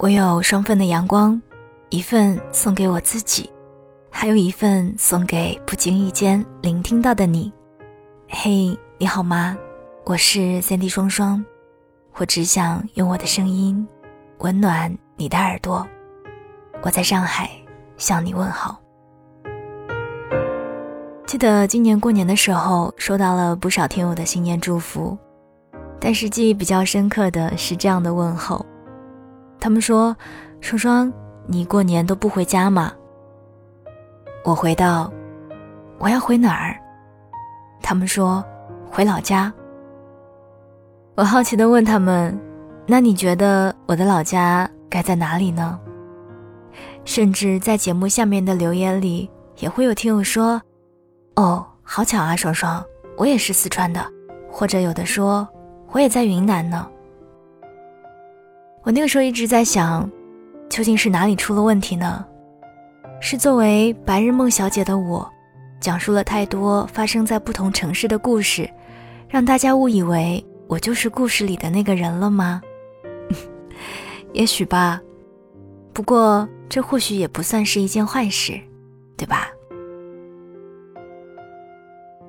我有双份的阳光，一份送给我自己，还有一份送给不经意间聆听到的你。嘿，你好吗？我是三 D 双双，我只想用我的声音温暖你的耳朵。我在上海向你问好。记得今年过年的时候，收到了不少听友的新年祝福，但是记忆比较深刻的是这样的问候。他们说：“双双，你过年都不回家吗？”我回道：“我要回哪儿？”他们说：“回老家。”我好奇的问他们：“那你觉得我的老家该在哪里呢？”甚至在节目下面的留言里，也会有听友说：“哦，好巧啊，双双，我也是四川的。”或者有的说：“我也在云南呢。”我那个时候一直在想，究竟是哪里出了问题呢？是作为白日梦小姐的我，讲述了太多发生在不同城市的故事，让大家误以为我就是故事里的那个人了吗？也许吧，不过这或许也不算是一件坏事，对吧？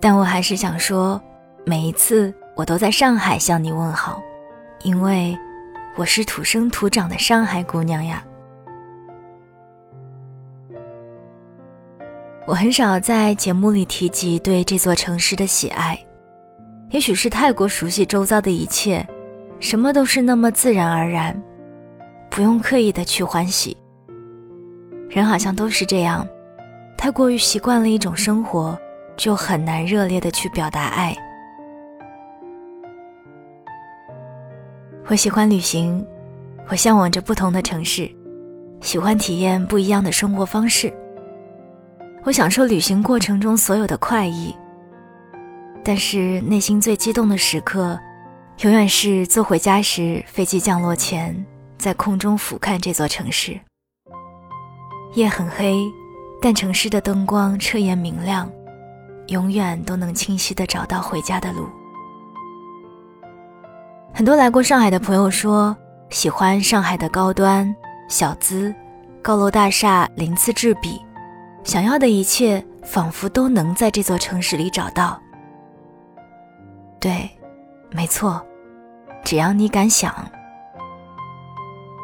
但我还是想说，每一次我都在上海向你问好，因为。我是土生土长的上海姑娘呀。我很少在节目里提及对这座城市的喜爱，也许是太过熟悉周遭的一切，什么都是那么自然而然，不用刻意的去欢喜。人好像都是这样，太过于习惯了一种生活，就很难热烈的去表达爱。我喜欢旅行，我向往着不同的城市，喜欢体验不一样的生活方式。我享受旅行过程中所有的快意，但是内心最激动的时刻，永远是坐回家时，飞机降落前，在空中俯瞰这座城市。夜很黑，但城市的灯光彻夜明亮，永远都能清晰地找到回家的路。很多来过上海的朋友说，喜欢上海的高端、小资、高楼大厦鳞次栉比，想要的一切仿佛都能在这座城市里找到。对，没错，只要你敢想。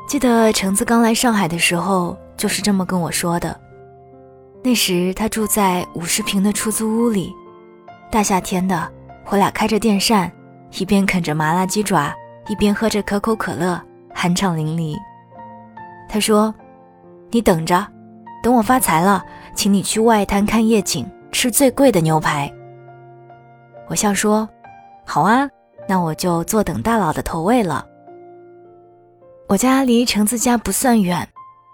记得橙子刚来上海的时候，就是这么跟我说的。那时他住在五十平的出租屋里，大夏天的，我俩开着电扇。一边啃着麻辣鸡爪，一边喝着可口可乐，酣畅淋漓。他说：“你等着，等我发财了，请你去外滩看夜景，吃最贵的牛排。”我笑说：“好啊，那我就坐等大佬的投喂了。”我家离橙子家不算远，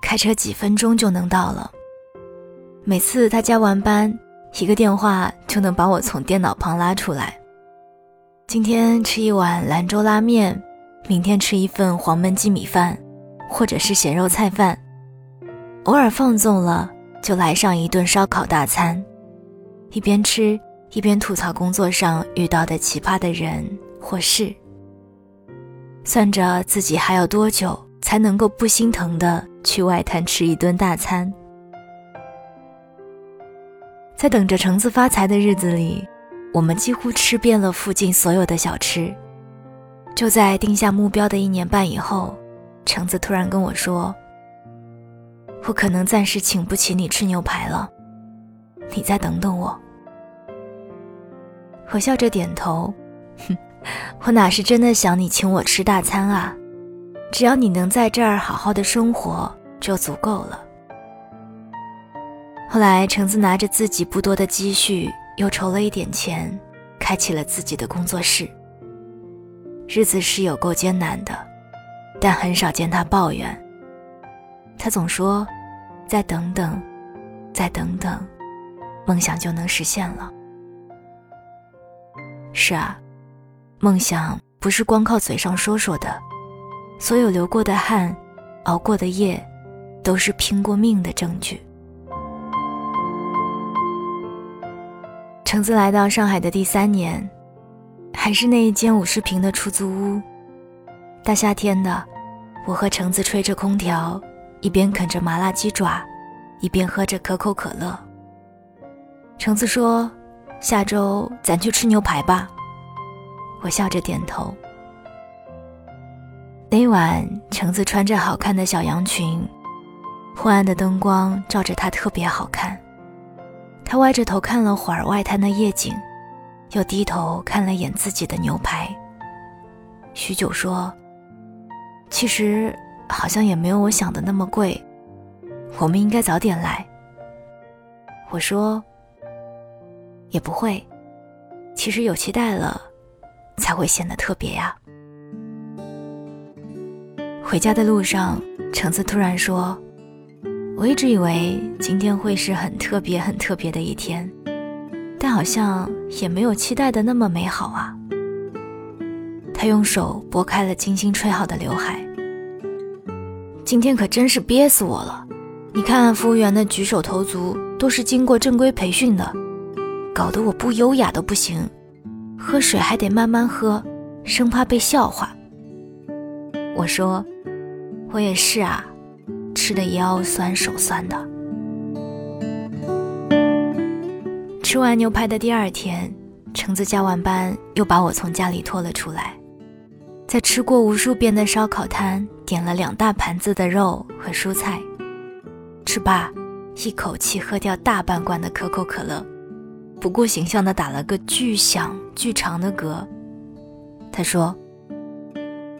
开车几分钟就能到了。每次他加完班，一个电话就能把我从电脑旁拉出来。今天吃一碗兰州拉面，明天吃一份黄焖鸡米饭，或者是咸肉菜饭。偶尔放纵了，就来上一顿烧烤大餐。一边吃一边吐槽工作上遇到的奇葩的人或事，算着自己还要多久才能够不心疼的去外滩吃一顿大餐。在等着橙子发财的日子里。我们几乎吃遍了附近所有的小吃。就在定下目标的一年半以后，橙子突然跟我说：“我可能暂时请不起你吃牛排了，你再等等我。”我笑着点头：“哼，我哪是真的想你请我吃大餐啊？只要你能在这儿好好的生活就足够了。”后来，橙子拿着自己不多的积蓄。又筹了一点钱，开启了自己的工作室。日子是有够艰难的，但很少见他抱怨。他总说：“再等等，再等等，梦想就能实现了。”是啊，梦想不是光靠嘴上说说的，所有流过的汗，熬过的夜，都是拼过命的证据。橙子来到上海的第三年，还是那一间五十平的出租屋。大夏天的，我和橙子吹着空调，一边啃着麻辣鸡爪，一边喝着可口可乐。橙子说：“下周咱去吃牛排吧。”我笑着点头。那晚，橙子穿着好看的小洋裙，昏暗的灯光照着她特别好看。他歪着头看了会儿外滩的夜景，又低头看了眼自己的牛排。许久说：“其实好像也没有我想的那么贵，我们应该早点来。”我说：“也不会，其实有期待了，才会显得特别呀。”回家的路上，橙子突然说：“我一直以为今天会是很特别、很特别的一天，但好像也没有期待的那么美好啊。”他用手拨开了精心吹好的刘海。今天可真是憋死我了！你看，服务员的举手投足都是经过正规培训的，搞得我不优雅都不行，喝水还得慢慢喝，生怕被笑话。我说，我也是啊，吃的腰酸手酸的。吃完牛排的第二天，橙子加完班又把我从家里拖了出来。在吃过无数遍的烧烤摊，点了两大盘子的肉和蔬菜，吃罢，一口气喝掉大半罐的可口可乐，不顾形象的打了个巨响巨长的嗝。他说：“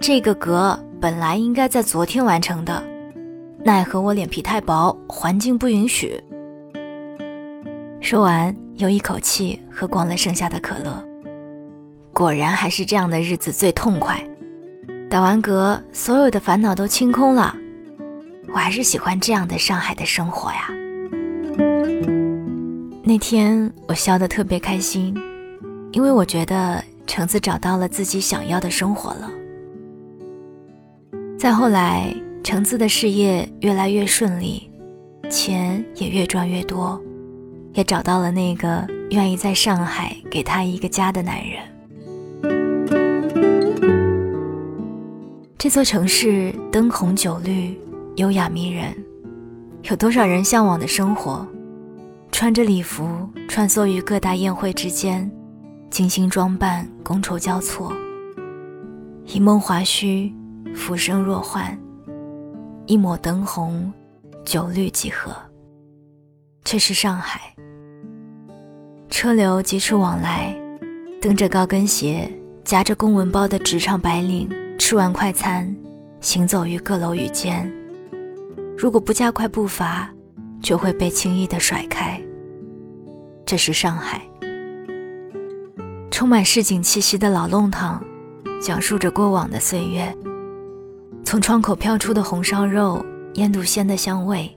这个嗝本来应该在昨天完成的，奈何我脸皮太薄，环境不允许。”说完，又一口气喝光了剩下的可乐。果然，还是这样的日子最痛快。打完嗝，所有的烦恼都清空了。我还是喜欢这样的上海的生活呀。那天我笑得特别开心，因为我觉得橙子找到了自己想要的生活了。再后来，橙子的事业越来越顺利，钱也越赚越多，也找到了那个愿意在上海给她一个家的男人。这座城市灯红酒绿，优雅迷人，有多少人向往的生活？穿着礼服穿梭于各大宴会之间，精心装扮，觥筹交错。一梦华胥，浮生若幻，一抹灯红，酒绿几何？这是上海，车流急促往来，蹬着高跟鞋，夹着公文包的职场白领。吃完快餐，行走于各楼宇间。如果不加快步伐，就会被轻易的甩开。这是上海，充满市井气息的老弄堂，讲述着过往的岁月。从窗口飘出的红烧肉、腌笃鲜的香味，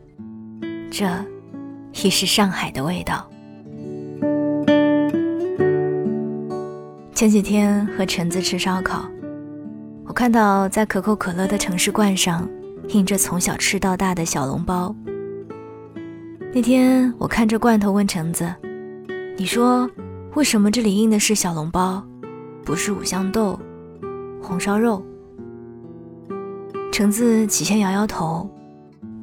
这，亦是上海的味道。前几天和橙子吃烧烤。我看到在可口可乐的城市罐上印着从小吃到大的小笼包。那天我看着罐头问橙子：“你说为什么这里印的是小笼包，不是五香豆、红烧肉？”橙子起先摇摇头，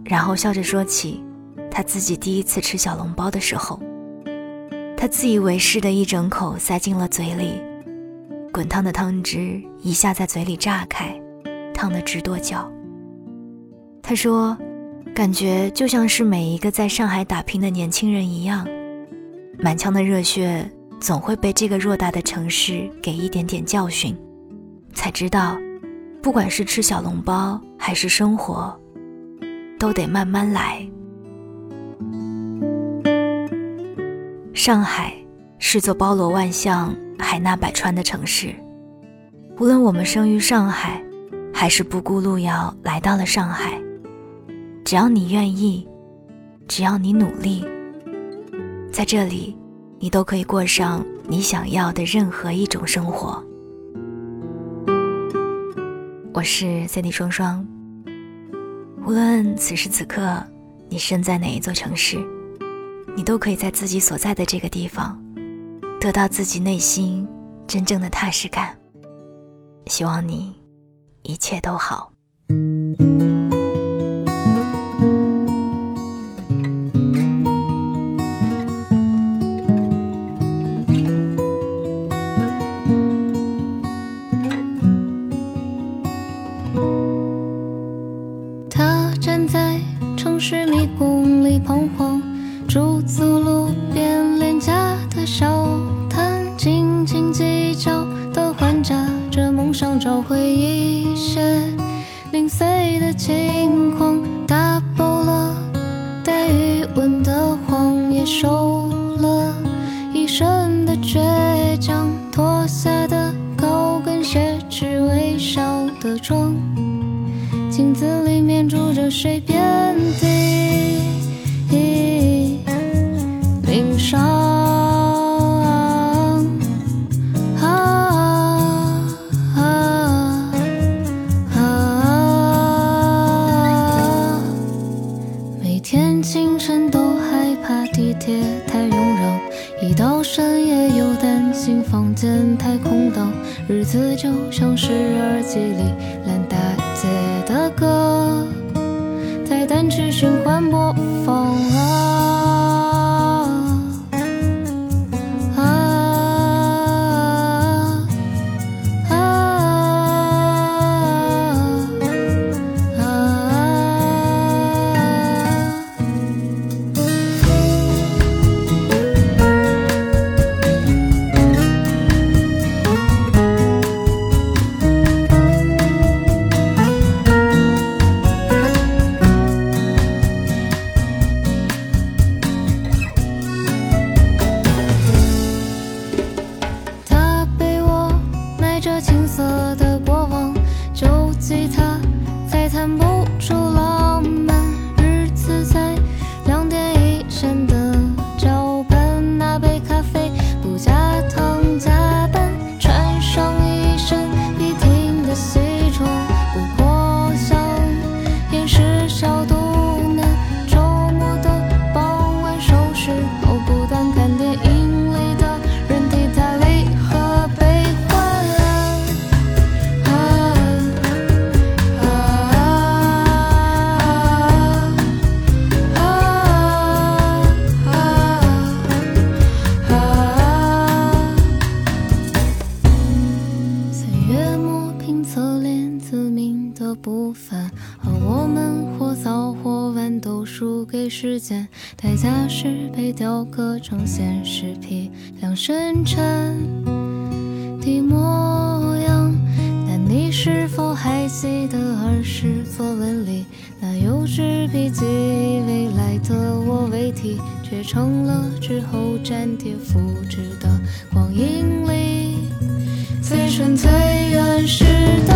然后笑着说起他自己第一次吃小笼包的时候，他自以为是的一整口塞进了嘴里。滚烫的汤汁一下在嘴里炸开，烫得直跺脚。他说：“感觉就像是每一个在上海打拼的年轻人一样，满腔的热血总会被这个偌大的城市给一点点教训，才知道，不管是吃小笼包还是生活，都得慢慢来。”上海是座包罗万象。海纳百川的城市，无论我们生于上海，还是不顾路遥来到了上海，只要你愿意，只要你努力，在这里，你都可以过上你想要的任何一种生活。我是 Cindy 双双，无论此时此刻你身在哪一座城市，你都可以在自己所在的这个地方。得到自己内心真正的踏实感。希望你一切都好。受，了一身的倔强，脱下的高跟鞋，只微笑的妆。镜子里面住着谁遍地间太空荡，日子就像是耳机里烂大街的歌，在单曲循环播放啊的不凡，而我们或早或晚都输给时间，代价是被雕刻成现实批量生产的模样。但你是否还记得儿时作文里那幼稚笔记？未来的我为题，却成了之后粘贴复制的光阴里。最纯最原始的。